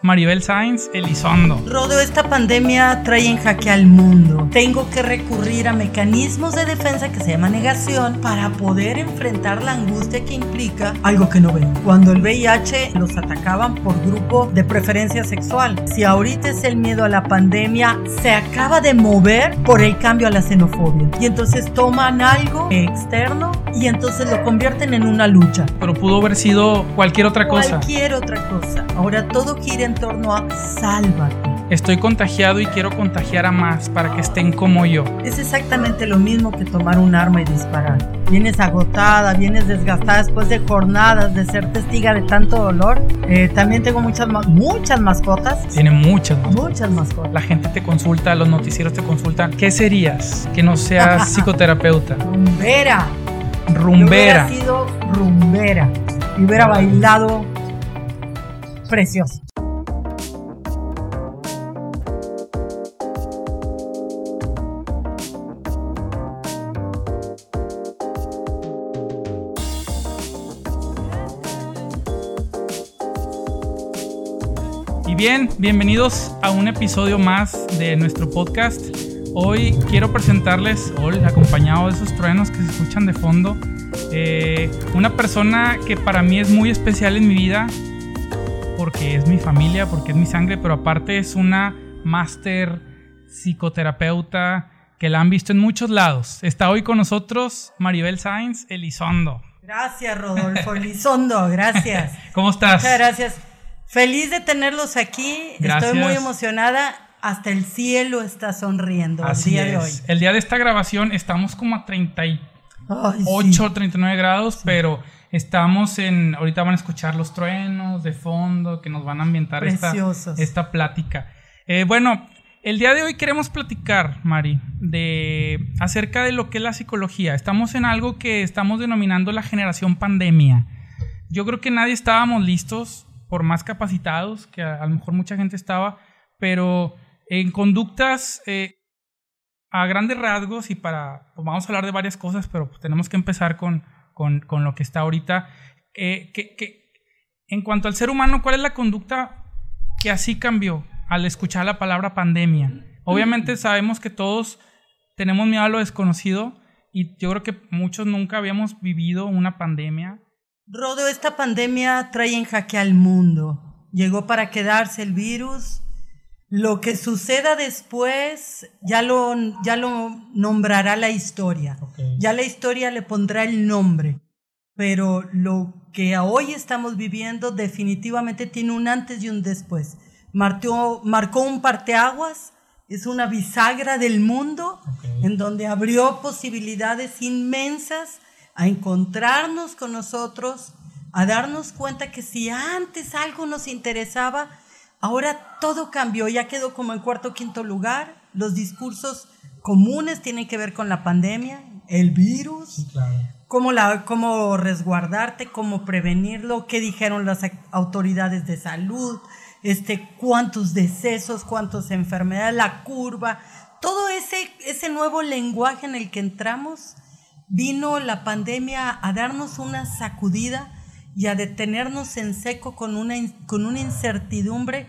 Maribel Sainz Elizondo. Rodo, esta pandemia trae en jaque al mundo. Tengo que recurrir a mecanismos de defensa que se llama negación para poder enfrentar la angustia que implica algo que no ven. Cuando el VIH los atacaban por grupo de preferencia sexual. Si ahorita es el miedo a la pandemia, se acaba de mover por el cambio a la xenofobia. Y entonces toman algo externo y entonces lo convierten en una lucha. Pero pudo haber sido cualquier otra cosa. Cualquier otra cosa. Ahora todo gira en torno a sálvate. Estoy contagiado y quiero contagiar a más para que estén como yo. Es exactamente lo mismo que tomar un arma y disparar. Vienes agotada, vienes desgastada después de jornadas de ser testiga de tanto dolor. Eh, también tengo muchas, muchas mascotas. Tiene muchas mascotas. Muchas mascotas. La gente te consulta, los noticieros te consultan. ¿Qué serías que no seas psicoterapeuta? Rumbera. Rumbera. Yo hubiera sido rumbera y hubiera bailado precioso. Bienvenidos a un episodio más de nuestro podcast. Hoy quiero presentarles, hoy acompañado de esos truenos que se escuchan de fondo, eh, una persona que para mí es muy especial en mi vida, porque es mi familia, porque es mi sangre, pero aparte es una máster psicoterapeuta que la han visto en muchos lados. Está hoy con nosotros Maribel Sainz Elizondo. Gracias, Rodolfo Elizondo, gracias. ¿Cómo estás? Muchas gracias. Feliz de tenerlos aquí. Estoy muy emocionada. Hasta el cielo está sonriendo Así el día es. de hoy. El día de esta grabación estamos como a 38, 39 grados, pero estamos en. Ahorita van a escuchar los truenos de fondo que nos van a ambientar esta, esta, plática. Eh, bueno, el día de hoy queremos platicar, Mari, de acerca de lo que es la psicología. Estamos en algo que estamos denominando la generación pandemia. Yo creo que nadie estábamos listos por más capacitados, que a, lo mejor mucha gente estaba, pero en conductas eh, a grandes rasgos y para, pues vamos a hablar de varias cosas, pero pues tenemos que empezar con, con, lo que está ahorita. Eh, que, que, en cuanto al ser humano, ¿cuál es la conducta que así cambió al escuchar la palabra pandemia? Obviamente sabemos que todos tenemos miedo a lo desconocido y yo creo que muchos nunca habíamos vivido una pandemia Rodo, esta pandemia trae en jaque al mundo. Llegó para quedarse el virus. Lo que suceda después ya lo, ya lo nombrará la historia. Ya la historia le pondrá el nombre. Pero lo que hoy estamos viviendo definitivamente tiene un antes y un después. Marcó, marcó un parteaguas, es una bisagra del mundo en donde abrió posibilidades inmensas a encontrarnos con nosotros, a darnos cuenta que si antes algo nos interesaba, ahora todo cambió, ya quedó como en cuarto o quinto lugar. Los discursos comunes tienen que ver con la pandemia, el virus, cómo, la, cómo resguardarte, cómo prevenirlo, qué dijeron las autoridades de salud, este, cuántos decesos, cuántas enfermedades, la curva, todo ese, ese nuevo lenguaje en el que entramos vino la pandemia a darnos una sacudida y a detenernos en seco con una, con una incertidumbre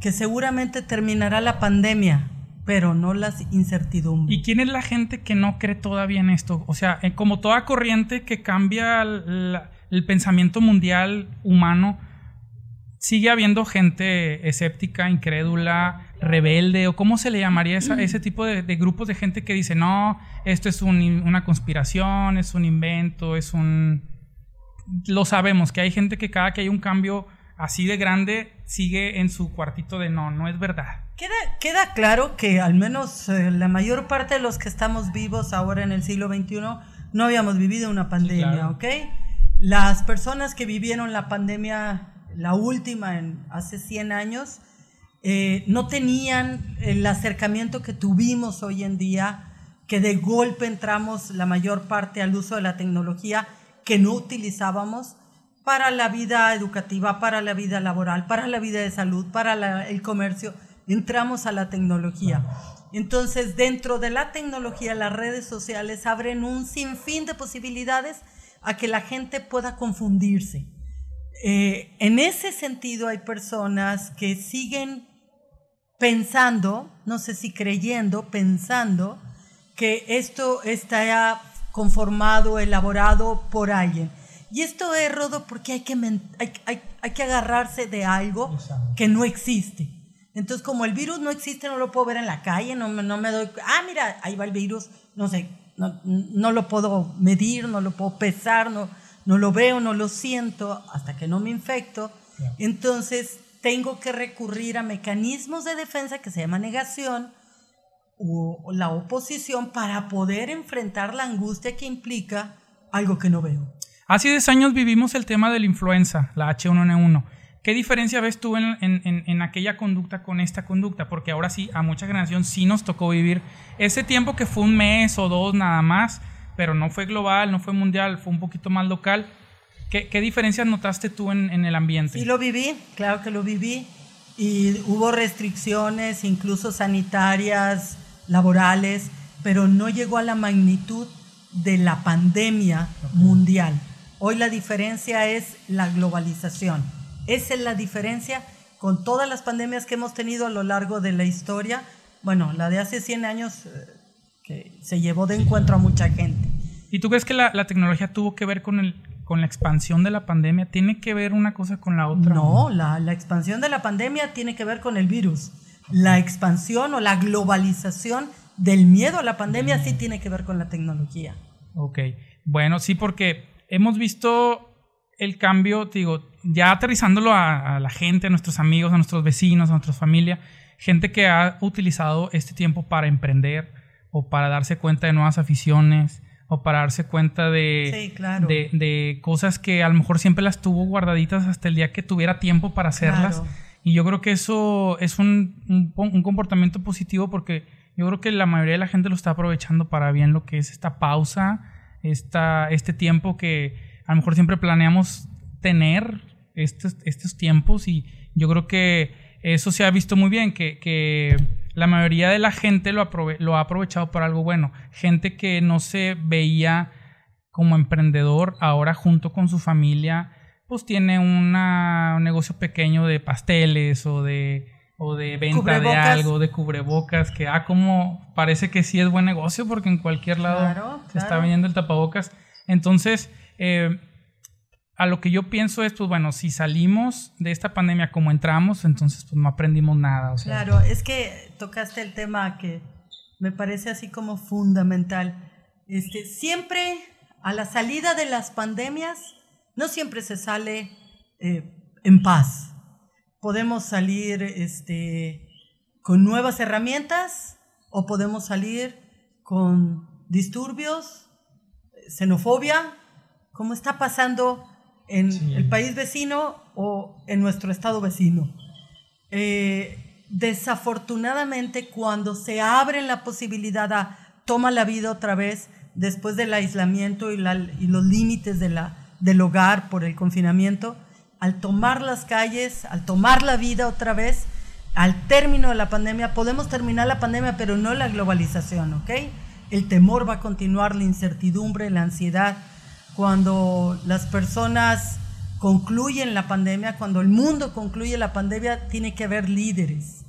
que seguramente terminará la pandemia, pero no las incertidumbres. ¿Y quién es la gente que no cree todavía en esto? O sea, eh, como toda corriente que cambia el pensamiento mundial humano, sigue habiendo gente escéptica, incrédula, rebelde, o cómo se le llamaría esa, ese tipo de, grupos de gente que dice, no, esto es una conspiración, es un invento, es un... Lo sabemos, que hay gente que cada que hay un cambio así de grande sigue en su cuartito de no, no es verdad. Queda, queda claro que al menos eh, la mayor parte de los que estamos vivos ahora en el siglo XXI no habíamos vivido una pandemia, ¿ok? Las personas que vivieron la pandemia la última en hace 100 años, eh, no tenían el acercamiento que tuvimos hoy en día, que de golpe entramos la mayor parte al uso de la tecnología que no utilizábamos para la vida educativa, para la vida laboral, para la vida de salud, para el comercio, entramos a la tecnología. Entonces, dentro de la tecnología, las redes sociales abren un sinfín de posibilidades a que la gente pueda confundirse Eh, en ese sentido hay personas que siguen pensando, no sé si creyendo, pensando que esto está conformado, elaborado por alguien. Y esto es, Rodo, porque hay que, hay, que agarrarse de algo que no existe. Entonces, como el virus no existe, no lo puedo ver en la calle, no, no me doy... Ah, mira, ahí va el virus, no sé, no, no lo puedo medir, no lo puedo pesar, no, no lo veo, no lo siento hasta que no me infecto. Entonces tengo que recurrir a mecanismos de defensa que se llama negación o la oposición para poder enfrentar la angustia que implica algo que no veo. Hace 10 años vivimos el tema de la influenza, la H1N1. ¿Qué diferencia ves tú en, en, en, aquella conducta con esta conducta? Porque ahora sí, a mucha generación sí nos tocó vivir ese tiempo que fue un mes o dos nada más, pero no fue global, no fue mundial, fue un poquito más local. ¿Qué, qué diferencias notaste tú en, en, el ambiente? Sí, lo viví, claro que lo viví. Y hubo restricciones, incluso sanitarias, laborales, pero no llegó a la magnitud de la pandemia mundial. Hoy la diferencia es la globalización. Esa es la diferencia con todas las pandemias que hemos tenido a lo largo de la historia. Bueno, la de hace 100 años eh, que se llevó de encuentro a mucha gente. ¿Y tú crees que la, tecnología tuvo que ver con, el, con la expansión de la pandemia? ¿Tiene que ver una cosa con la otra? No, la, la expansión de la pandemia tiene que ver con el virus. La expansión o la globalización del miedo a la pandemia sí tiene que ver con la tecnología. Ok, bueno, sí, porque hemos visto el cambio, digo, ya aterrizándolo a, a la gente, a nuestros amigos, a nuestros vecinos, a nuestra familia, gente que ha utilizado este tiempo para emprender, o para darse cuenta de nuevas aficiones o para darse cuenta de, de, cosas que a lo mejor siempre las tuvo guardaditas hasta el día que tuviera tiempo para hacerlas. Y yo creo que eso es un, un, comportamiento positivo porque yo creo que la mayoría de la gente lo está aprovechando para bien lo que es esta pausa, esta, este tiempo que a lo mejor siempre planeamos tener estos, estos tiempos. Y yo creo que eso se ha visto muy bien, que, que la mayoría de la gente lo, lo ha aprovechado para algo bueno. Gente que no se veía como emprendedor, ahora junto con su familia, pues tiene un negocio pequeño de pasteles o de, o de venta de algo, de cubrebocas, que ah, como parece que sí es buen negocio porque en cualquier lado se está vendiendo el tapabocas. Entonces, eh, a lo que yo pienso es, pues bueno, si salimos de esta pandemia como entramos, entonces pues no aprendimos nada. Claro, es que tocaste el tema que me parece así como fundamental. Este, siempre a la salida de las pandemias, no siempre se sale eh, en paz. Podemos salir este, con nuevas herramientas o podemos salir con disturbios, xenofobia, como está pasando en el país vecino o en nuestro estado vecino. Eh, desafortunadamente, cuando se abre la posibilidad a toma la vida otra vez después del aislamiento y, los límites de la, del hogar por el confinamiento, al tomar las calles, al tomar la vida otra vez, al término de la pandemia, podemos terminar la pandemia, pero no la globalización, ¿ok? El temor va a continuar, la incertidumbre, la ansiedad, cuando las personas concluyen la pandemia, cuando el mundo concluye la pandemia, tiene que haber líderes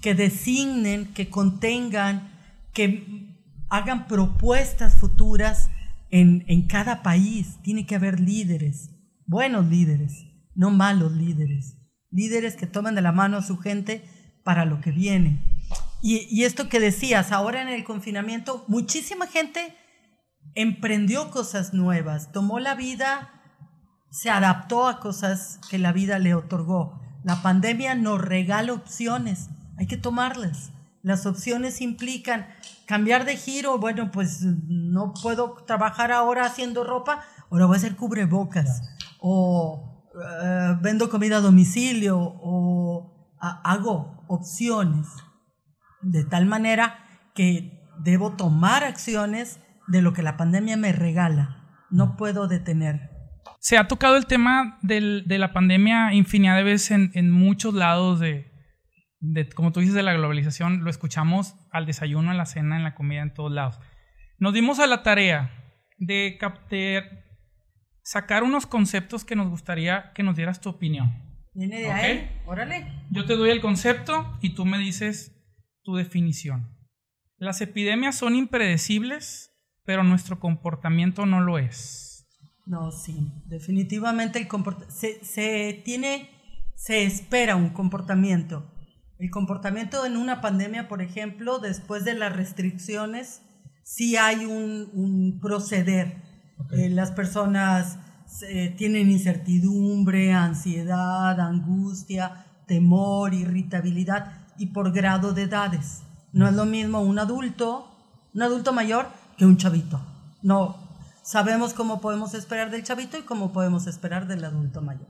que designen, que contengan, que hagan propuestas futuras en, en cada país. Tiene que haber líderes, buenos líderes, no malos líderes. Líderes que tomen de la mano a su gente para lo que viene. Y, y esto que decías, ahora en el confinamiento, muchísima gente emprendió cosas nuevas, tomó la vida, se adaptó a cosas que la vida le otorgó. La pandemia nos regala opciones, hay que tomarlas. Las opciones implican cambiar de giro, bueno, pues no puedo trabajar ahora haciendo ropa, ahora voy a hacer cubrebocas, o eh, vendo comida a domicilio, o hago opciones, de tal manera que debo tomar acciones de lo que la pandemia me regala. No puedo detener. Se ha tocado el tema del, de la pandemia infinidad de veces en, en muchos lados de, de, como tú dices, de la globalización. Lo escuchamos al desayuno, en la cena, en la comida, en todos lados. Nos dimos a la tarea de, captar sacar unos conceptos que nos gustaría que nos dieras tu opinión. Viene de ahí, órale. Yo te doy el concepto y tú me dices tu definición. Las epidemias son impredecibles, pero nuestro comportamiento no lo es. No, sí, definitivamente el se, se tiene, se espera un comportamiento. El comportamiento en una pandemia, por ejemplo, después de las restricciones, sí hay un, proceder. Eh, las personas eh, tienen incertidumbre, ansiedad, angustia, temor, irritabilidad y por grado de edades. No es lo mismo un adulto, un adulto mayor, que un chavito. No, sabemos cómo podemos esperar del chavito y cómo podemos esperar del adulto mayor.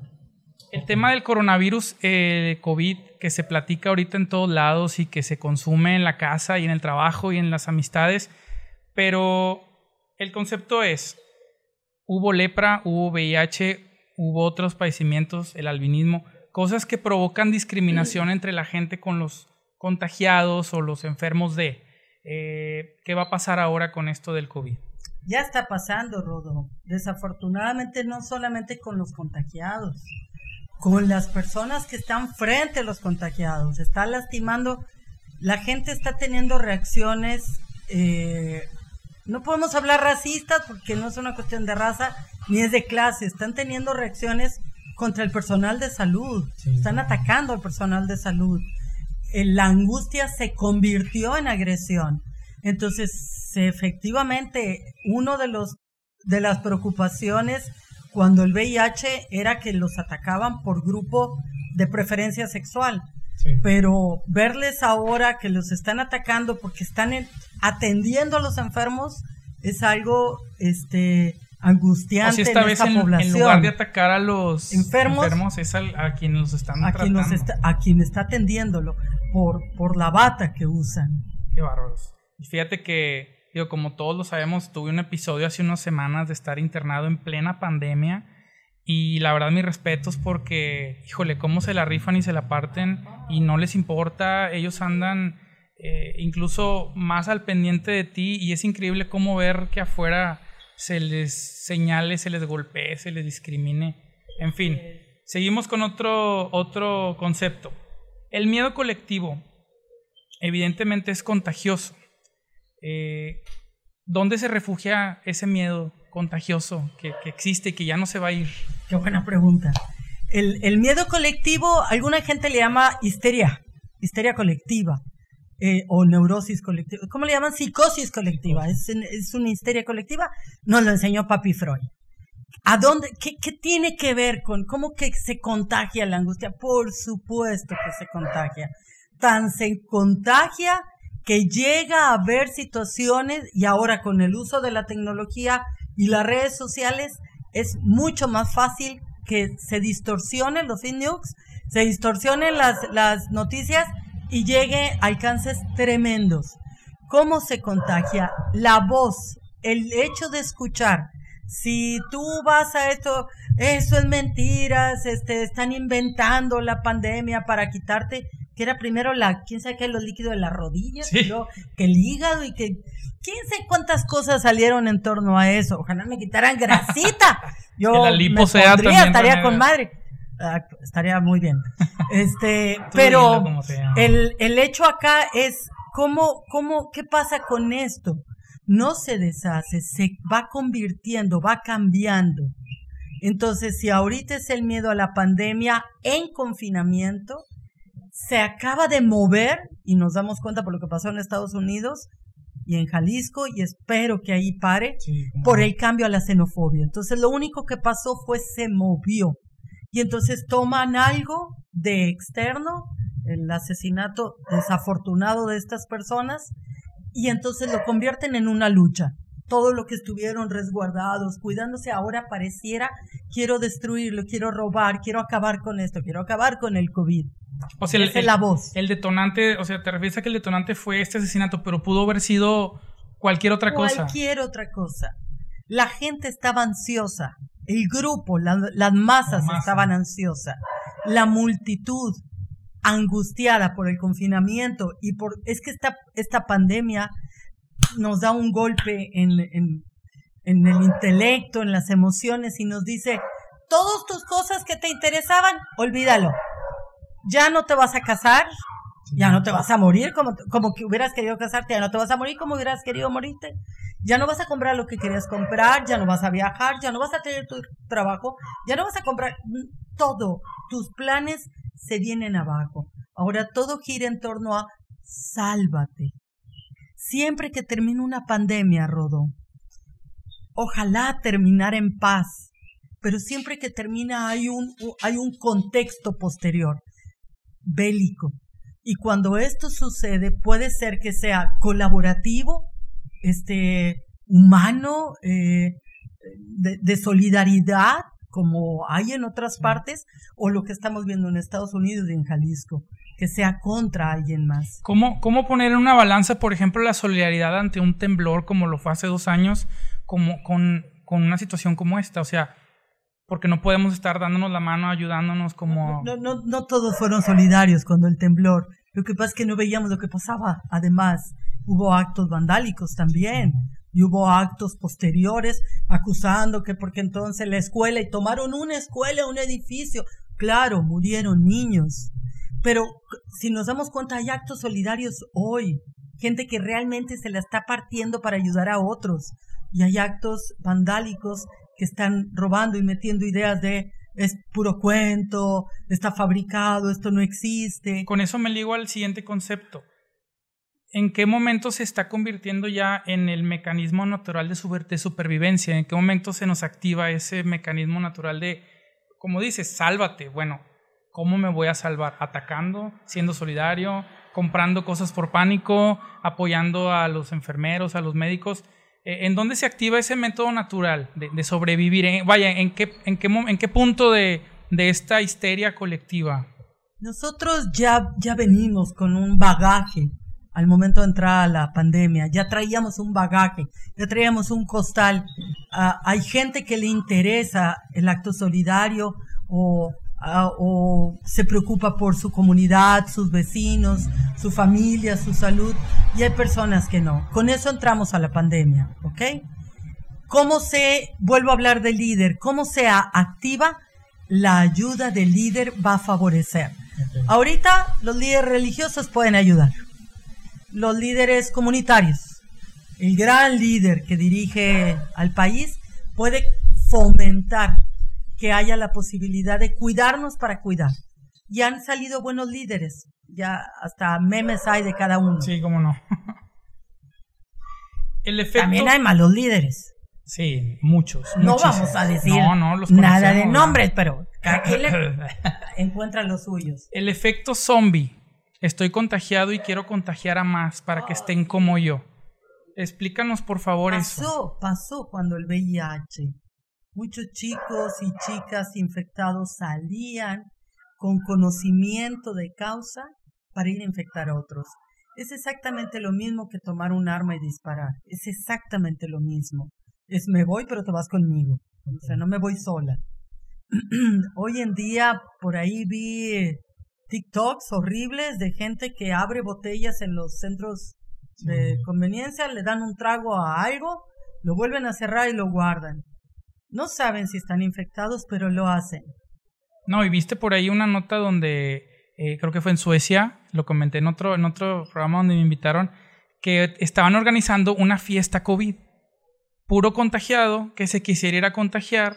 El tema del coronavirus, eh, COVID, que se platica ahorita en todos lados y que se consume en la casa y en el trabajo y en las amistades, pero el concepto es, hubo lepra, hubo VIH, hubo otros padecimientos, el albinismo, cosas que provocan discriminación entre la gente con los contagiados o los enfermos de. Eh, ¿Qué va a pasar ahora con esto del COVID? Ya está pasando, Rodo. Desafortunadamente no solamente con los contagiados, con las personas que están frente a los contagiados. Está lastimando, la gente está teniendo reacciones, eh, no podemos hablar racistas porque no es una cuestión de raza ni es de clase, están teniendo reacciones contra el personal de salud, están atacando al personal de salud. La angustia se convirtió en agresión. Entonces, efectivamente, uno de los de las preocupaciones cuando el VIH era que los atacaban por grupo de preferencia sexual. Pero verles ahora que los están atacando porque están atendiendo a los enfermos es algo este angustiante esta en vez en, población. En lugar de atacar a los enfermos, es a, quienes los están a tratando. Quien está, a quien está atendiéndolo por, por la bata que usan. Qué bárbaros. Fíjate que Digo, como todos lo sabemos, tuve un episodio hace unas semanas de estar internado en plena pandemia. Y la verdad, mis respetos porque, híjole, cómo se la rifan y se la parten y no les importa. Ellos andan eh, incluso más al pendiente de ti y es increíble cómo ver que afuera se les señale, se les golpee, se les discrimine. En fin, seguimos con otro, otro concepto. El miedo colectivo evidentemente es contagioso eh, ¿dónde se refugia ese miedo contagioso que, existe y que ya no se va a ir? Qué buena pregunta. El, miedo colectivo, alguna gente le llama histeria, histeria colectiva. Eh, o neurosis colectiva, ¿cómo le llaman? Psicosis colectiva, ¿Es, es una histeria colectiva, nos lo enseñó Papi Freud. ¿A dónde, qué, qué, tiene que ver con cómo que se contagia la angustia? Por supuesto que se contagia. Tan se contagia que llega a haber situaciones y ahora con el uso de la tecnología y las redes sociales es mucho más fácil que se distorsionen los news, se distorsionen las, las noticias y llegue a alcances tremendos. ¿Cómo se contagia? La voz, el hecho de escuchar. Si tú vas a esto, eso es mentiras, este, están inventando la pandemia para quitarte que era primero la, quién sabe qué, los líquidos de las rodillas, que el hígado y que quién sabe cuántas cosas salieron en torno a eso. Ojalá me quitaran grasita. Yo me pondría, estaría con madre. Ah, estaría muy bien. Este, pero el, el hecho acá es cómo, cómo, qué pasa con esto. No se deshace, se va convirtiendo, va cambiando. Entonces, si ahorita es el miedo a la pandemia en confinamiento, se acaba de mover y nos damos cuenta por lo que pasó en Estados Unidos y en Jalisco y espero que ahí pare por el cambio a la xenofobia. Entonces lo único que pasó fue se movió y entonces toman algo de externo, el asesinato desafortunado de estas personas y entonces lo convierten en una lucha. Todo lo que estuvieron resguardados, cuidándose, ahora pareciera, quiero destruirlo, quiero robar, quiero acabar con esto, quiero acabar con el COVID. O sea, el, la voz. El detonante, o sea, te refieres a que el detonante fue este asesinato, pero pudo haber sido cualquier otra cosa. Cualquier otra cosa. La gente estaba ansiosa, el grupo, las masas estaban ansiosas, la multitud angustiada por el confinamiento y por es que esta, esta pandemia nos da un golpe en, en el intelecto, en las emociones y nos dice, todas tus cosas que te interesaban, olvídalo. Ya no te vas a casar, ya no te vas a morir como, como que hubieras querido casarte, ya no te vas a morir como hubieras querido morirte. Ya no vas a comprar lo que querías comprar, ya no vas a viajar, ya no vas a tener tu trabajo, ya no vas a comprar todo. Tus planes se vienen abajo. Ahora todo gira en torno a sálvate. Siempre que termine una pandemia, Rodo, ojalá terminar en paz, pero siempre que termina hay un, hay un contexto posterior, bélico. Y cuando esto sucede, puede ser que sea colaborativo, este, humano, eh, de, solidaridad, como hay en otras partes, o lo que estamos viendo en Estados Unidos y en Jalisco, que sea contra alguien más. ¿Cómo, cómo poner en una balanza, por ejemplo, la solidaridad ante un temblor como lo fue hace dos años, como con, con una situación como esta? O sea, porque no podemos estar dándonos la mano, ayudándonos como... No, no, no todos fueron solidarios cuando el temblor. Lo que pasa es que no veíamos lo que pasaba. Además, hubo actos vandálicos también. Y hubo actos posteriores acusando que porque entonces la escuela y tomaron una escuela, un edificio. Claro, murieron niños. Pero si nos damos cuenta, hay actos solidarios hoy. Gente que realmente se la está partiendo para ayudar a otros. Y hay actos vandálicos que están robando y metiendo ideas de es puro cuento, está fabricado, esto no existe. Con eso me ligo al siguiente concepto. ¿En qué momento se está convirtiendo ya en el mecanismo natural de, supervivencia? ¿En qué momento se nos activa ese mecanismo natural de, como dices, sálvate? Bueno, ¿cómo me voy a salvar? ¿Atacando? ¿Siendo solidario? ¿Comprando cosas por pánico? ¿Apoyando a los enfermeros, a los médicos? Eh, ¿En dónde se activa ese método natural de, sobrevivir? vaya, ¿en qué, en qué, en qué punto de, esta histeria colectiva? Nosotros ya, ya venimos con un bagaje al momento de entrar a la pandemia. Ya traíamos un bagaje, ya traíamos un costal. Ah, hay gente que le interesa el acto solidario o Ah, o se preocupa por su comunidad, sus vecinos, su familia, su salud, y hay personas que no. Con eso entramos a la pandemia, ¿ok? ¿Cómo se, vuelvo a hablar del líder, cómo se activa la ayuda del líder va a favorecer? Ahorita los líderes religiosos pueden ayudar, los líderes comunitarios, el gran líder que dirige al país puede fomentar que haya la posibilidad de cuidarnos para cuidar. Y han salido buenos líderes, ya hasta memes hay de cada uno. Sí, cómo no. El efecto... También hay malos líderes. Sí, muchos. No vamos a decir nada de nombres, pero cada encuentra los suyos. El efecto zombie. Estoy contagiado y quiero contagiar a más para que estén como yo. Explícanos, por favor, eso. Pasó, pasó cuando el VIH Muchos chicos y chicas infectados salían con conocimiento de causa para ir a infectar a otros. Es exactamente lo mismo que tomar un arma y disparar. Es exactamente lo mismo. Es me voy, pero te vas conmigo. O sea, no me voy sola. Hoy en día por ahí vi TikToks horribles de gente que abre botellas en los centros de conveniencia, le dan un trago a algo, lo vuelven a cerrar y lo guardan. No saben si están infectados, pero lo hacen. No, y viste por ahí una nota donde eh, creo que fue en Suecia, lo comenté en otro, en otro programa donde me invitaron, que estaban organizando una fiesta COVID. Puro contagiado que se quisiera ir a contagiar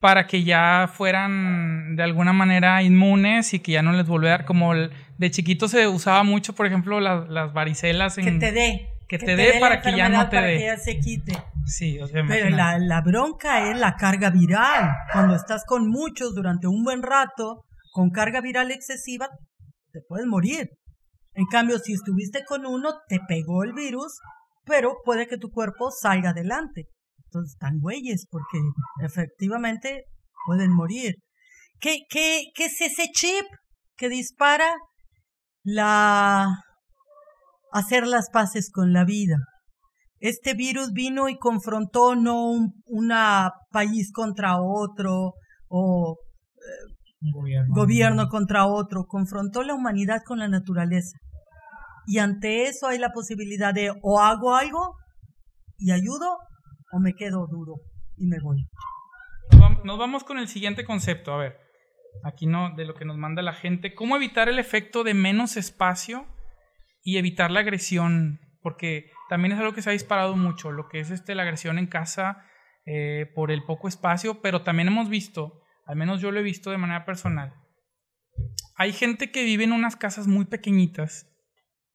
para que ya fueran de alguna manera inmunes y que ya no les volviera como de chiquito se usaba mucho, por ejemplo, las, las varicelas en... Que te dé que, te, dé para que ya no te dé. que ya se quite. Sí, o sea, Pero la, la, bronca es la carga viral. Cuando estás con muchos durante un buen rato, con carga viral excesiva, te puedes morir. En cambio, si estuviste con uno, te pegó el virus, pero puede que tu cuerpo salga adelante. Entonces, están güeyes, porque efectivamente pueden morir. ¿Qué, qué, qué es ese chip que dispara la hacer las paces con la vida. Este virus vino y confrontó no un una país contra otro o eh, gobierno. contra otro, confrontó la humanidad con la naturaleza. Y ante eso hay la posibilidad de o hago algo y ayudo o me quedo duro y me voy. Nos vamos con el siguiente concepto, a ver, aquí no, de lo que nos manda la gente, ¿cómo evitar el efecto de menos espacio y evitar la agresión? Porque también es algo que se ha disparado mucho, lo que es este, la agresión en casa eh, por el poco espacio, pero también hemos visto, al menos yo lo he visto de manera personal, hay gente que vive en unas casas muy pequeñitas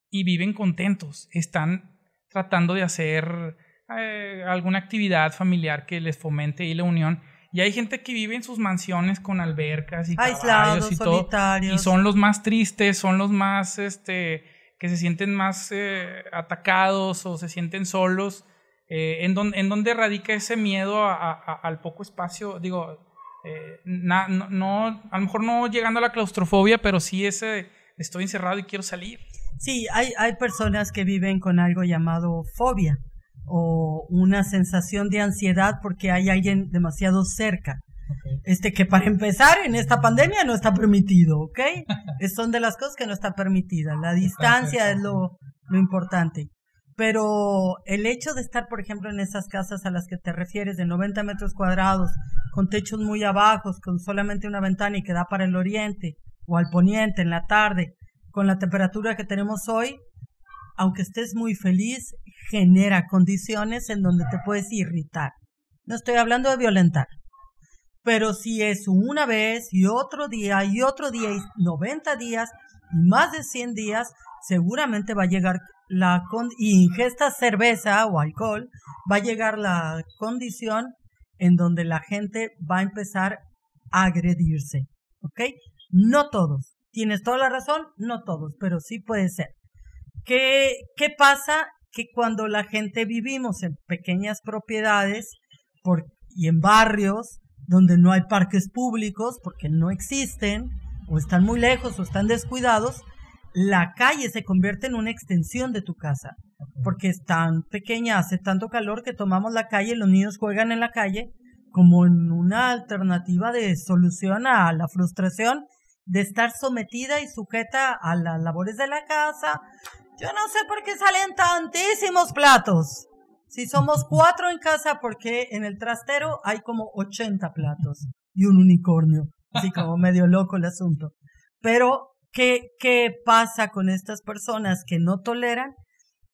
y viven contentos, están tratando de hacer eh, alguna actividad familiar que les fomente y la unión. Y hay gente que vive en sus mansiones con albercas y aislados y todo. Y son los más tristes, son los más, este, que se sienten más eh, atacados o se sienten solos. Eh, ¿en, ¿En dónde radica ese miedo al poco espacio? Digo, no, no, a lo mejor no llegando a la claustrofobia, pero sí ese estoy encerrado y quiero salir. Sí, hay, hay personas que viven con algo llamado fobia o una sensación de ansiedad porque hay alguien demasiado cerca. Este que para empezar en esta pandemia no está permitido, ¿ok? Son de las cosas que no está permitida. La distancia es lo, lo importante. Pero el hecho de estar, por ejemplo, en esas casas a las que te refieres, de 90 metros cuadrados, con techos muy abajos, con solamente una ventana y que da para el oriente o al poniente en la tarde, con la temperatura que tenemos hoy, aunque estés muy feliz, genera condiciones en donde te puedes irritar. No estoy hablando de violentar. Pero si es una vez y otro día y otro día y 90 días y más de 100 días, seguramente va a llegar la con y ingesta cerveza o alcohol, va a llegar la condición en donde la gente va a empezar a agredirse. ¿Ok? No todos, Tienes toda la razón, no todos, pero sí puede ser. ¿Qué, qué pasa? Que cuando la gente vivimos en pequeñas propiedades y en barrios donde no hay parques públicos porque no existen, o están muy lejos o están descuidados, la calle se convierte en una extensión de tu casa, porque es tan pequeña, hace tanto calor que tomamos la calle, los niños juegan en la calle como en una alternativa de solución a la frustración de estar sometida y sujeta a las labores de la casa. Yo no sé por qué salen tantísimos platos. Si somos cuatro en casa, porque en el trastero hay como 80 platos y un unicornio. Así como medio loco el asunto. Pero, ¿qué, ¿qué pasa con estas personas que no toleran?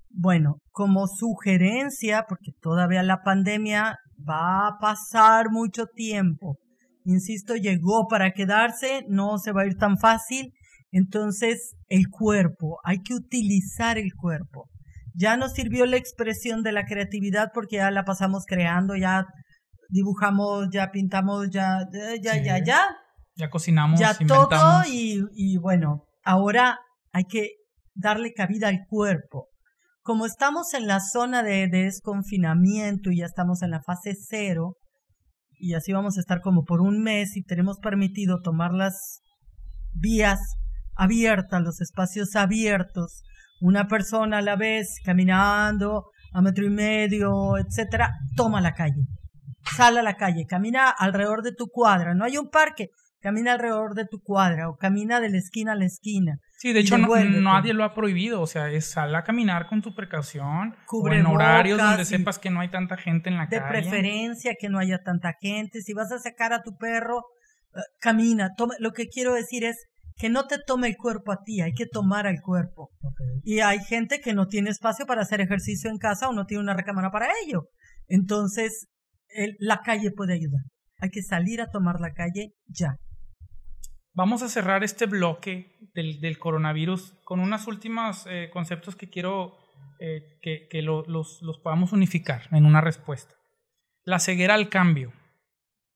Bueno, como sugerencia, porque todavía la pandemia va a pasar mucho tiempo, insisto, llegó para quedarse, no se va a ir tan fácil. Entonces, el cuerpo, hay que utilizar el cuerpo. Ya nos sirvió la expresión de la creatividad porque ya la pasamos creando, ya dibujamos, ya pintamos, ya, ya, ya, ya. Ya cocinamos, ya todo y, y bueno, ahora hay que darle cabida al cuerpo. Como estamos en la zona de desconfinamiento y ya estamos en la fase cero, y así vamos a estar como por un mes y tenemos permitido tomar las vías abiertas, los espacios abiertos, una persona a la vez caminando a metro y medio, etcétera, toma la calle, sale a la calle, camina alrededor de tu cuadra, no hay un parque, camina alrededor de tu cuadra o camina de la esquina a la esquina. Sí, de hecho nadie lo ha prohibido, o sea, es sal a caminar con tu precaución, Cubre en horarios donde sepas que no hay tanta gente en la calle. De preferencia que no haya tanta gente, si vas a sacar a tu perro, eh, camina, toma, lo que quiero decir es que no te tome el cuerpo a ti, hay que tomar al cuerpo. Y hay gente que no tiene espacio para hacer ejercicio en casa o no tiene una recámara para ello. Entonces, la calle puede ayudar. Hay que salir a tomar la calle ya. Vamos a cerrar este bloque del, coronavirus con unos últimos eh, conceptos que quiero eh, que, los, los, podamos unificar en una respuesta. La ceguera al cambio.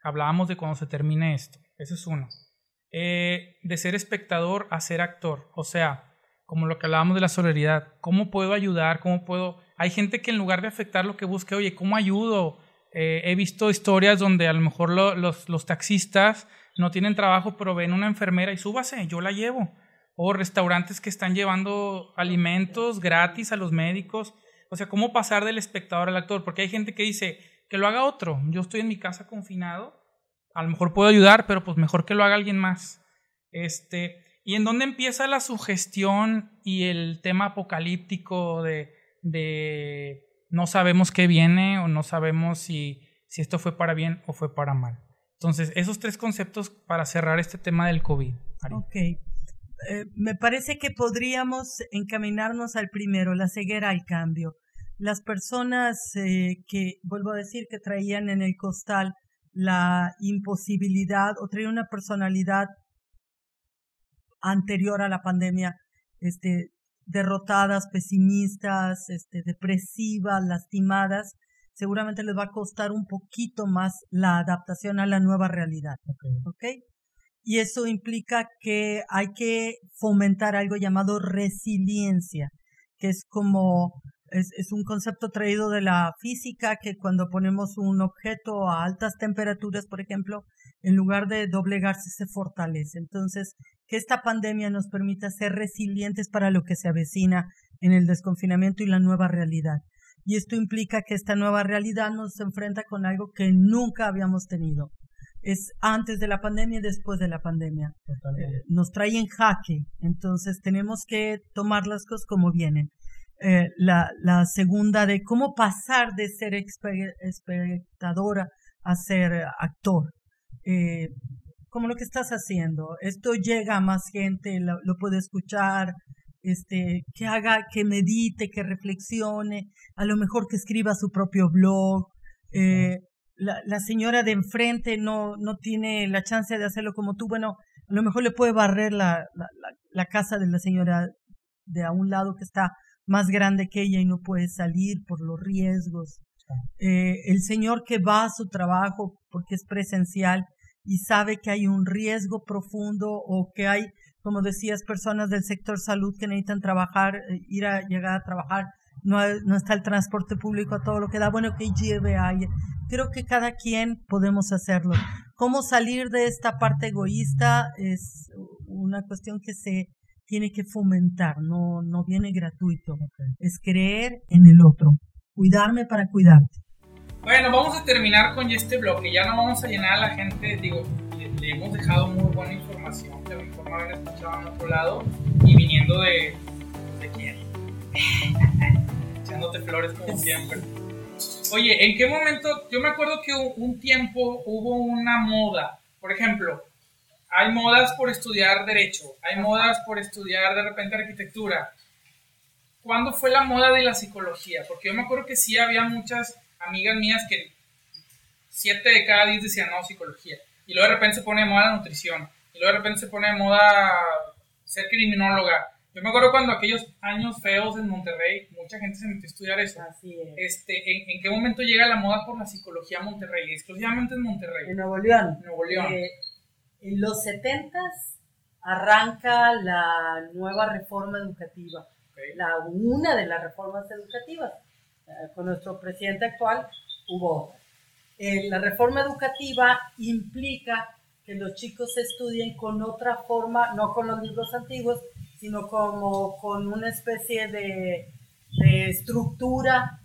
Hablábamos de cuando se termine esto. Ese es uno. Eh, de ser espectador a ser actor. O sea, como lo que hablábamos de la solidaridad. ¿Cómo puedo ayudar? ¿Cómo puedo...? Hay gente que en lugar de afectar lo que busca, oye, ¿cómo ayudo? he visto historias donde a lo mejor los, los taxistas no tienen trabajo, pero ven una enfermera y súbase, yo la llevo. O restaurantes que están llevando alimentos gratis a los médicos. O sea, ¿cómo pasar del espectador al actor? Porque hay gente que dice, que lo haga otro. Yo estoy en mi casa confinado, a lo mejor puedo ayudar, pero pues mejor que lo haga alguien más. Este, ¿Y en dónde empieza la sugestión y el tema apocalíptico de, de no sabemos qué viene o no sabemos si, si esto fue para bien o fue para mal. Entonces, esos tres conceptos para cerrar este tema del COVID. Ok. Eh, me parece que podríamos encaminarnos al primero, la ceguera al cambio. Las personas eh, que, vuelvo a decir, que traían en el costal la imposibilidad o traían una personalidad anterior a la pandemia, este, derrotadas, pesimistas, este, depresivas, lastimadas, seguramente les va a costar un poquito más la adaptación a la nueva realidad. Okay. Y eso implica que hay que fomentar algo llamado resiliencia, que es como es, es, un concepto traído de la física que cuando ponemos un objeto a altas temperaturas, por ejemplo, en lugar de doblegarse, se fortalece. Entonces, que esta pandemia nos permita ser resilientes para lo que se avecina en el desconfinamiento y la nueva realidad. Y esto implica que esta nueva realidad nos enfrenta con algo que nunca habíamos tenido. Es antes de la pandemia y después de la pandemia. Eh, nos trae en jaque. Entonces tenemos que tomar las cosas como vienen. Eh, la, la, segunda de cómo pasar de ser espectadora a ser actor. Eh, como lo que estás haciendo. Esto llega a más gente, lo, puede escuchar, este, que haga, que medite, que reflexione, a lo mejor que escriba su propio blog. Eh, la, la, señora de enfrente no, no tiene la chance de hacerlo como tú. Bueno, a lo mejor le puede barrer la, la, la casa de la señora de a un lado que está más grande que ella y no puede salir por los riesgos. Eh, el señor que va a su trabajo porque es presencial y sabe que hay un riesgo profundo o que hay, como decías, personas del sector salud que necesitan trabajar, eh, ir a llegar a trabajar, no, no está el transporte público a todo lo que da, bueno, que lleve a. Creo que cada quien podemos hacerlo. ¿Cómo salir de esta parte egoísta? Es una cuestión que se tiene que fomentar, no, no viene gratuito. Es creer en el otro, cuidarme para cuidarte. Bueno, vamos a terminar con este bloque. Ya no vamos a llenar a la gente. Digo, le, hemos dejado muy buena información. Que mejor no haber escuchado en otro lado. Y viniendo de. ¿De quién? Echándote flores como siempre. Oye, ¿en qué momento? Yo me acuerdo que un tiempo hubo una moda. Por ejemplo, hay modas por estudiar derecho. Hay modas por estudiar de repente arquitectura. ¿Cuándo fue la moda de la psicología? Porque yo me acuerdo que sí había muchas amigas mías que siete de cada diez decían no, psicología. Y luego de repente se pone de moda la nutrición. Y luego de repente se pone de moda ser criminóloga. Yo me acuerdo cuando aquellos años feos en Monterrey, mucha gente se metió a estudiar eso. Así es. Este, ¿en, qué momento llega la moda por la psicología en Monterrey? Exclusivamente en Monterrey. En Nuevo León. Nuevo León. Eh, en los 70 arranca la nueva reforma educativa, la, una de las reformas educativas eh, con nuestro presidente actual hubo otra. Eh, la reforma educativa implica que los chicos estudien con otra forma, no con los libros antiguos, sino como con una especie de, de estructura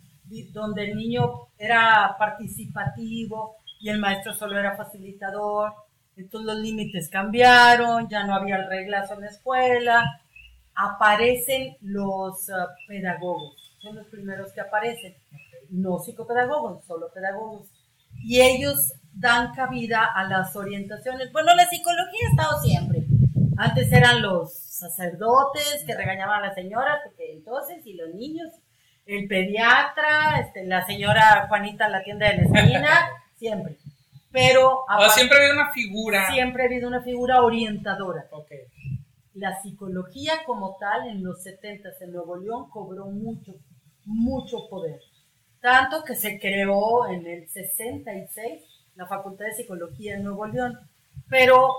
donde el niño era participativo y el maestro solo era facilitador. Entonces los límites cambiaron, ya no había reglas en la escuela, aparecen los uh, pedagogos son los primeros que aparecen, no psicopedagogos, solo pedagogos. Y ellos dan cabida a las orientaciones. Bueno, la psicología ha estado siempre. Antes eran los sacerdotes que regañaban a las señoras, porque entonces, y los niños, el pediatra, este, la señora Juanita en la tienda de la esquina, siempre. Pero... siempre ha habido una figura. Siempre ha habido una figura orientadora. Okay. La psicología como tal en los 70 en Nuevo León cobró mucho mucho poder. Tanto que se creó en el 66 la Facultad de Psicología en Nuevo León, pero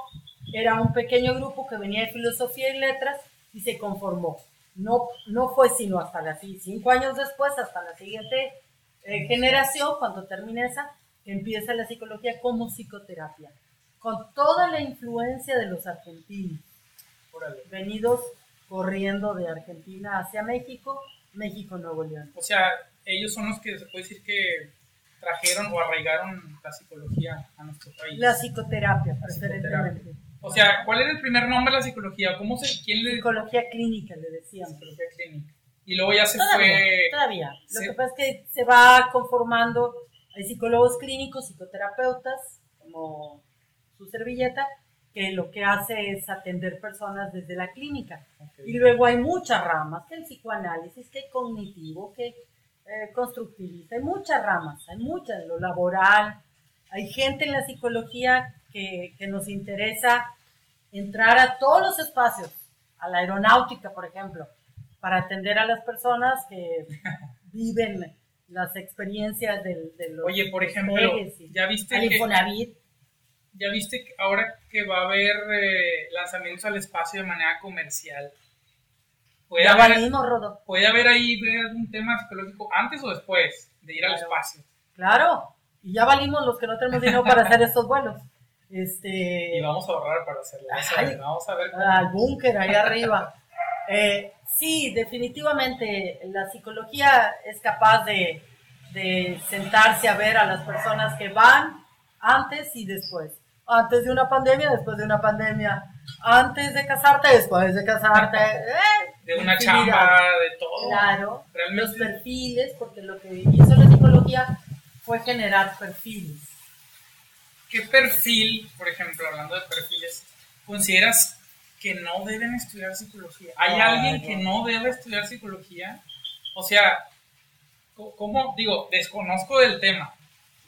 era un pequeño grupo que venía de Filosofía y Letras y se conformó. No, no fue sino hasta las cinco años después, hasta la siguiente eh, generación, cuando termina esa, empieza la psicología como psicoterapia, con toda la influencia de los argentinos, venidos corriendo de Argentina hacia México México, Nuevo León. O sea, ellos son los que se puede decir que trajeron o arraigaron la psicología a nuestro país. La psicoterapia, preferentemente. O sea, ¿cuál era el primer nombre de la psicología? ¿Cómo se, quién le... Psicología clínica, le decíamos. Psicología clínica. Y luego ya se fue... Todavía. Lo que pasa es que se va conformando, hay psicólogos clínicos, psicoterapeutas, como su servilleta, que lo que hace es atender personas desde la clínica. Y luego hay muchas ramas, que el psicoanálisis, que el cognitivo, que eh, constructivista, hay muchas ramas, hay muchas, lo laboral. Hay gente en la psicología que, que nos interesa entrar a todos los espacios, a la aeronáutica, por ejemplo, para atender a las personas que viven las experiencias del, de los Oye, por ejemplo, ya viste que, ya viste que ahora que va a haber eh, lanzamientos al espacio de manera comercial. ¿Puede ya haber, Rodo. ¿Puede haber ahí algún tema psicológico antes o después de ir al espacio? Claro, y ya valimos los que no tenemos dinero para hacer estos vuelos. Este... Y vamos a ahorrar para hacerlo. vamos a ver Al búnker, ahí arriba. Eh, sí, definitivamente la psicología es capaz de, de sentarse a ver a las personas que van antes y después. Antes de una pandemia, después de una pandemia. Antes de casarte, después de casarte. Eh, de una chamba, de todo. Claro. Los perfiles, porque lo que hizo la psicología fue generar perfiles. ¿Qué perfil, por ejemplo, hablando de perfiles, consideras que no deben estudiar psicología? ¿Hay alguien que no debe estudiar psicología? O sea, ¿cómo? Digo, desconozco del tema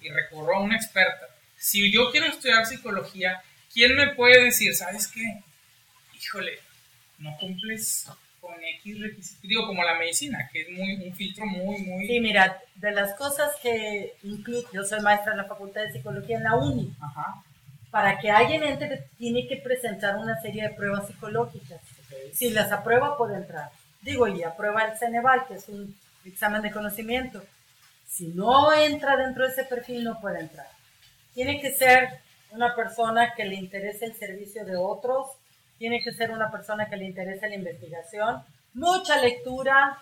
y recurro a una experta si yo quiero estudiar psicología, ¿quién me puede decir, sabes qué? Híjole, no cumples con X requisitos. Digo, como la medicina, que es muy, un filtro muy, muy... Sí, mira, de las cosas que incluye, yo soy maestra en la Facultad de Psicología en la UNI. Ajá. Para que alguien entre, tiene que presentar una serie de pruebas psicológicas. Si las aprueba, puede entrar. Digo, y aprueba el Ceneval, que es un examen de conocimiento. Si no entra dentro de ese perfil, no puede entrar. Tiene que ser una persona que le interese el servicio de otros, tiene que ser una persona que le interese la investigación, mucha lectura,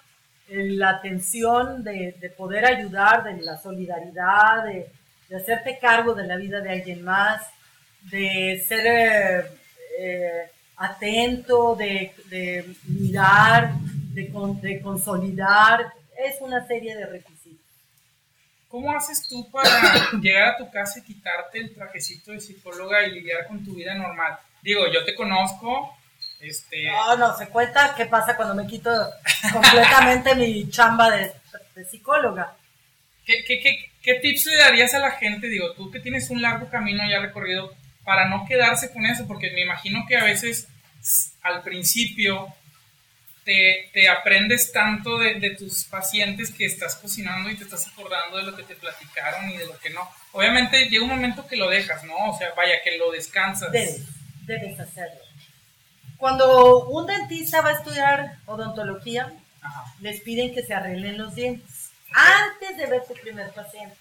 eh, la atención de, poder ayudar, de la solidaridad, de, hacerte cargo de la vida de alguien más, de ser eh, atento, de, mirar, de, de consolidar. Es una serie de requisitos. ¿Cómo haces tú para llegar a tu casa y quitarte el trajecito de psicóloga y lidiar con tu vida normal? Digo, yo te conozco, este... No, no, se cuenta qué pasa cuando me quito completamente mi chamba de, psicóloga. ¿Qué, qué, qué, qué tips le darías a la gente? Digo, tú que tienes un largo camino ya recorrido, para no quedarse con eso, porque me imagino que a veces al principio te, aprendes tanto de, tus pacientes que estás cocinando y te estás acordando de lo que te platicaron y de lo que no. Obviamente llega un momento que lo dejas, ¿no? O sea, vaya, que lo descansas. Debes, debes hacerlo. Cuando un dentista va a estudiar odontología, les piden que se arreglen los dientes antes de ver su primer paciente.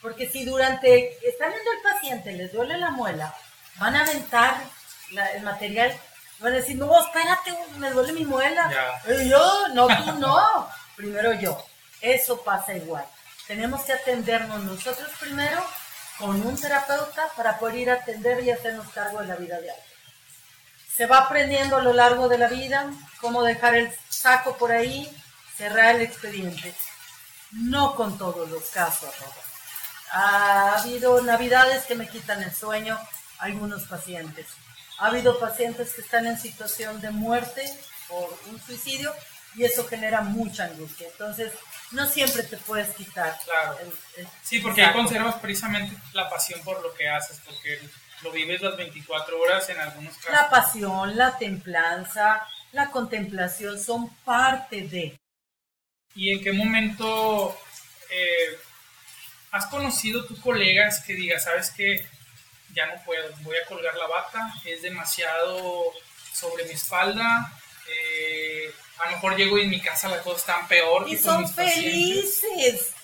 Porque si durante, están viendo el paciente, les duele la muela, van a aventar el material Van a decir, no, espérate, me duele mi muela. Y yo, no, tú no. primero yo. Eso pasa igual. Tenemos que atendernos nosotros primero con un terapeuta para poder ir a atender y hacernos cargo de la vida de alguien. Se va aprendiendo a lo largo de la vida cómo dejar el saco por ahí, cerrar el expediente. No con todos los casos, Ha habido navidades que me quitan el sueño algunos pacientes. Ha habido pacientes que están en situación de muerte por un suicidio y eso genera mucha angustia. Entonces, no siempre te puedes quitar. Claro. sí, porque ahí conservas precisamente la pasión por lo que haces, porque lo vives las 24 horas en algunos casos. La pasión, la templanza, la contemplación son parte de. ¿Y en qué momento eh, has conocido tus colegas que digas, sabes que ya no puedo, voy a colgar la bata, es demasiado sobre mi espalda, eh, a lo mejor llego y en mi casa las cosas están peor. Y son felices,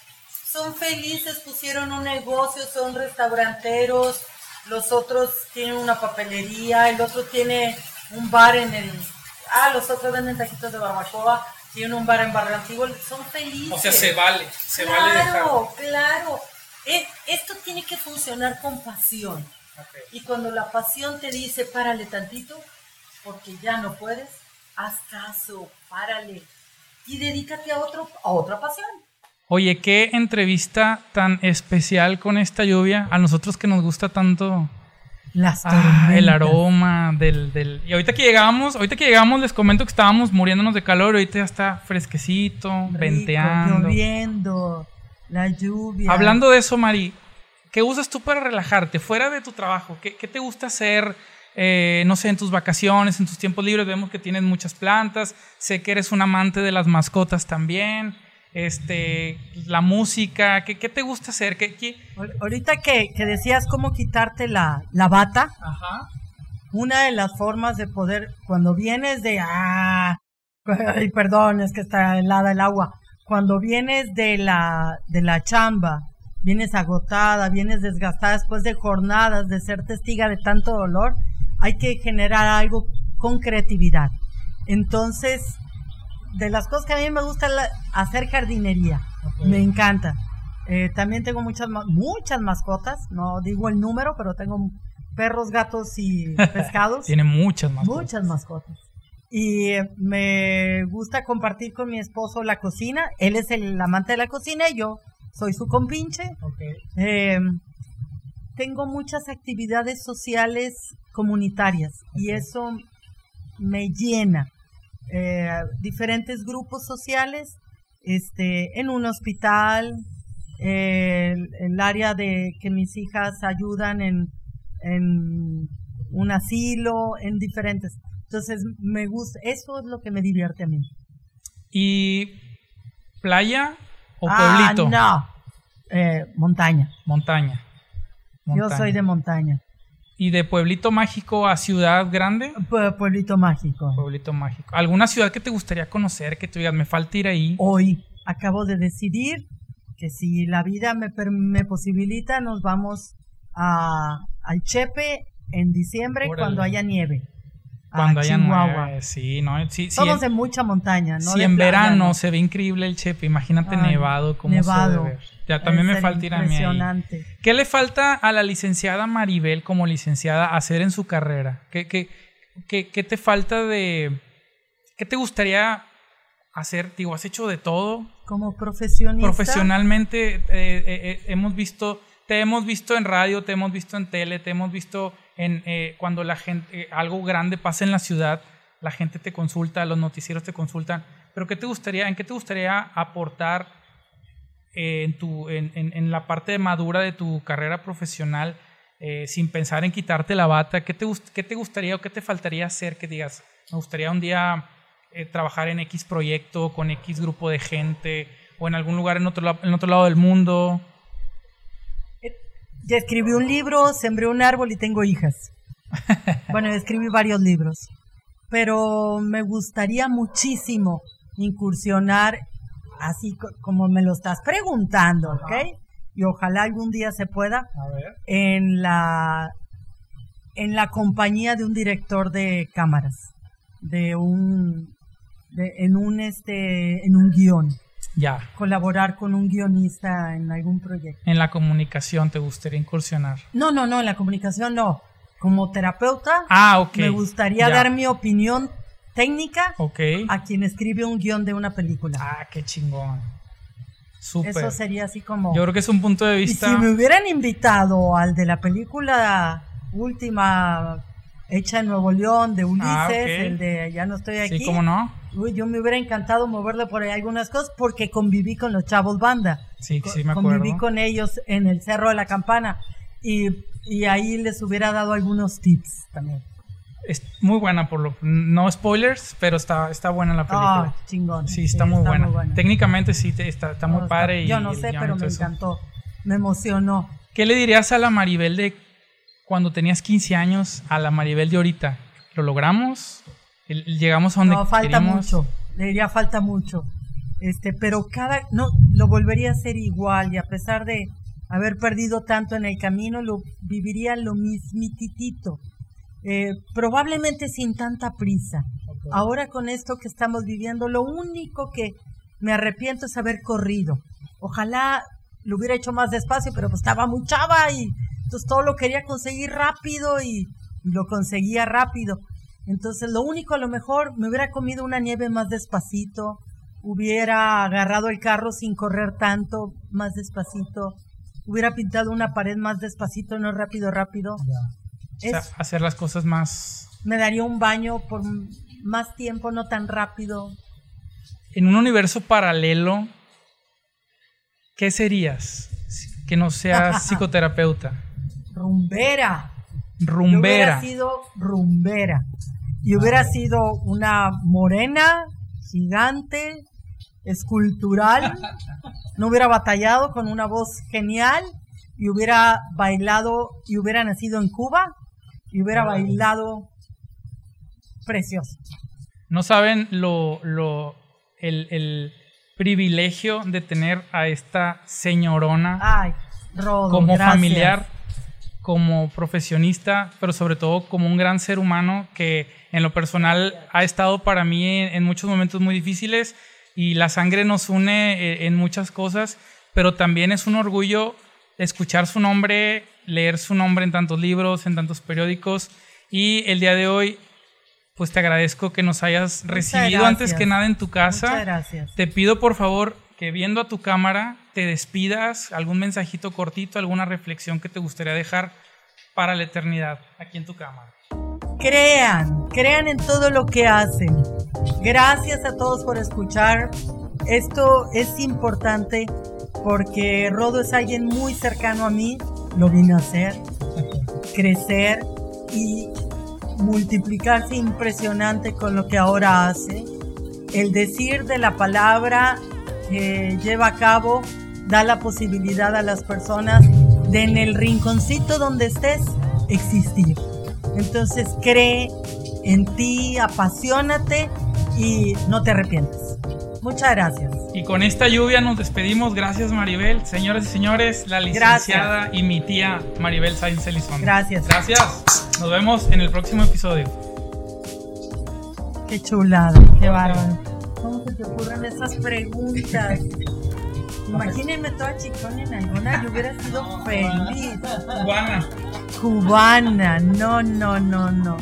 son felices, pusieron un negocio, son restauranteros, los otros tienen una papelería, el otro tiene un bar en el... Ah, los otros venden taquitos de barbacoa, tienen un bar en Barrio Antiguo, son felices. O sea, se vale, se claro, vale Claro, claro. Esto tiene que funcionar con pasión. Y cuando la pasión te dice, párale tantito, porque ya no puedes, haz caso, párale. y dedícate a, otro, a otra pasión. Oye, qué entrevista tan especial con esta lluvia. A nosotros que nos gusta tanto las ah, el aroma del, del, Y ahorita que llegamos, ahorita que llegamos les comento que estábamos muriéndonos de calor, ahorita ya está fresquecito, venteando. Lloviendo, la lluvia. Hablando de eso, Mari, ¿qué usas tú para relajarte fuera de tu trabajo? ¿Qué, qué te gusta hacer? Eh, no sé, en tus vacaciones, en tus tiempos libres, vemos que tienes muchas plantas, sé que eres un amante de las mascotas también este, la música, ¿qué, qué te gusta hacer? ¿Qué, Ahorita que, que, decías cómo quitarte la, la bata, una de las formas de poder, cuando vienes de, ah, ay, perdón, es que está helada el agua, cuando vienes de la, de la chamba, vienes agotada, vienes desgastada después de jornadas, de ser testiga de tanto dolor, hay que generar algo con creatividad. Entonces, de las cosas que a mí me gusta hacer jardinería. Me encanta. Eh, también tengo muchas, muchas mascotas, no digo el número, pero tengo perros, gatos y pescados. Tiene muchas mascotas. Muchas mascotas. Y eh, me gusta compartir con mi esposo la cocina. Él es el amante de la cocina y yo soy su compinche. Em, tengo muchas actividades sociales comunitarias y eso me llena eh, diferentes grupos sociales, este, en un hospital, el, área de que mis hijas ayudan en, en un asilo, en diferentes. Entonces, me gusta, eso es lo que me divierte a mí. ¿Y playa o ah, pueblito? No, eh, montaña. montaña. Yo soy de montaña. ¿Y de pueblito mágico a ciudad grande? pueblito mágico. Pueblito mágico. ¿Alguna ciudad que te gustaría conocer, que tú digas, me falta ir ahí? Hoy acabo de decidir que si la vida me, me posibilita, nos vamos a, al Chepe en diciembre cuando haya nieve cuando haya nieve, sí, no, sí, Somos en mucha montaña, ¿no? Si en verano se ve increíble el Chepe, imagínate nevado como nevado. se Ya también me falta ir a mí ahí. ¿Qué le falta a la licenciada Maribel como licenciada hacer en su carrera? ¿Qué, qué, qué, te falta de... ¿Qué te gustaría hacer? Digo, has hecho de todo. Como profesionista. Profesionalmente eh, eh, eh, hemos visto, te hemos visto en radio, te hemos visto en tele, te hemos visto en, eh, cuando la gente, eh, algo grande pasa en la ciudad, la gente te consulta, los noticieros te consultan, pero ¿qué te gustaría, ¿en qué te gustaría aportar eh, en, la parte madura de tu carrera profesional sin pensar en quitarte la bata? ¿Qué te, ¿Qué te gustaría o qué te faltaría hacer que digas, me gustaría un día trabajar en X proyecto, con X grupo de gente, o en algún lugar en otro lado del mundo? Ya escribí un libro, sembré un árbol y tengo hijas. Bueno, escribí varios libros. Pero me gustaría muchísimo incursionar, así como me lo estás preguntando, ¿ok? Y ojalá algún día se pueda, en la en la compañía de un director de cámaras, de un de, en un este en un guion. Ya. Colaborar con un guionista en algún proyecto. ¿En la comunicación te gustaría incursionar? No, no, no, en la comunicación no. Como terapeuta, ah, me gustaría dar mi opinión técnica a quien escribe un guion de una película. Ah, qué chingón. Súper. Eso sería así como... Yo creo que es un punto de vista... Y si me hubieran invitado al de la película última hecha en Nuevo León de ah, Ulises, el de Ya no estoy aquí. Sí, ¿cómo no? Uy, yo me hubiera encantado moverle por ahí algunas cosas porque conviví con los chavos banda. Sí, sí, me acuerdo. Conviví con ellos en el Cerro de la Campana y, y ahí les hubiera dado algunos tips también. Es muy buena por lo no spoilers, pero está está buena la película. Ah, chingón. Sí, está, muy, buena. Técnicamente sí está, está muy padre Yo no sé, pero me encantó. Me emocionó. ¿Qué le dirías a la Maribel de cuando tenías 15 años a la Maribel de ahorita? ¿Lo logramos? Llegamos a donde no, falta mucho, le diría falta mucho. Este, pero cada no lo volvería a hacer igual y a pesar de haber perdido tanto en el camino, lo viviría lo mismititito. Eh, probablemente sin tanta prisa. Ahora con esto que estamos viviendo, lo único que me arrepiento es haber corrido. Ojalá lo hubiera hecho más despacio, pero pues estaba muy chava y entonces todo lo quería conseguir rápido y lo conseguía rápido. Entonces, lo único, a lo mejor me hubiera comido una nieve más despacito, hubiera agarrado el carro sin correr tanto, más despacito, hubiera pintado una pared más despacito, no rápido, rápido. hacer las cosas más... Me daría un baño por más tiempo, no tan rápido. En un universo paralelo, ¿qué serías que no seas psicoterapeuta? Rumbera. Rumbera. Yo hubiera sido rumbera. Y hubiera sido una morena, gigante, escultural. No hubiera batallado con una voz genial y hubiera bailado y hubiera nacido en Cuba y hubiera bailado precioso. No saben lo, lo el, el privilegio de tener a esta señorona como familiar, como profesionista, pero sobre todo como un gran ser humano que en lo personal ha estado para mí en, muchos momentos muy difíciles y la sangre nos une eh, en muchas cosas, pero también es un orgullo escuchar su nombre, leer su nombre en tantos libros, en tantos periódicos y el día de hoy pues te agradezco que nos hayas recibido antes que nada en tu casa. Muchas gracias. Te pido por favor que viendo a tu cámara te despidas, algún mensajito cortito, alguna reflexión que te gustaría dejar para la eternidad aquí en tu cámara. Crean, crean en todo lo que hacen. Gracias a todos por escuchar. Esto es importante porque Rodo es alguien muy cercano a mí. Lo vine a hacer, crecer y multiplicarse impresionante con lo que ahora hace. El decir de la palabra que lleva a cabo da la posibilidad a las personas de en el rinconcito donde estés existir. Entonces cree en ti, apasionate y no te arrepientes. Muchas gracias. Y con esta lluvia nos despedimos. Gracias, Maribel. Señoras y señores, la licenciada y mi tía Maribel Sainz Elizondo. Gracias. Gracias. Nos vemos en el próximo episodio. Qué chulada, qué bárbaro. ¿Cómo se te ocurren esas preguntas? Imagínense toda chicona en alguna, yo hubiera sido feliz. Cubana. Cubana, no, no, no, no.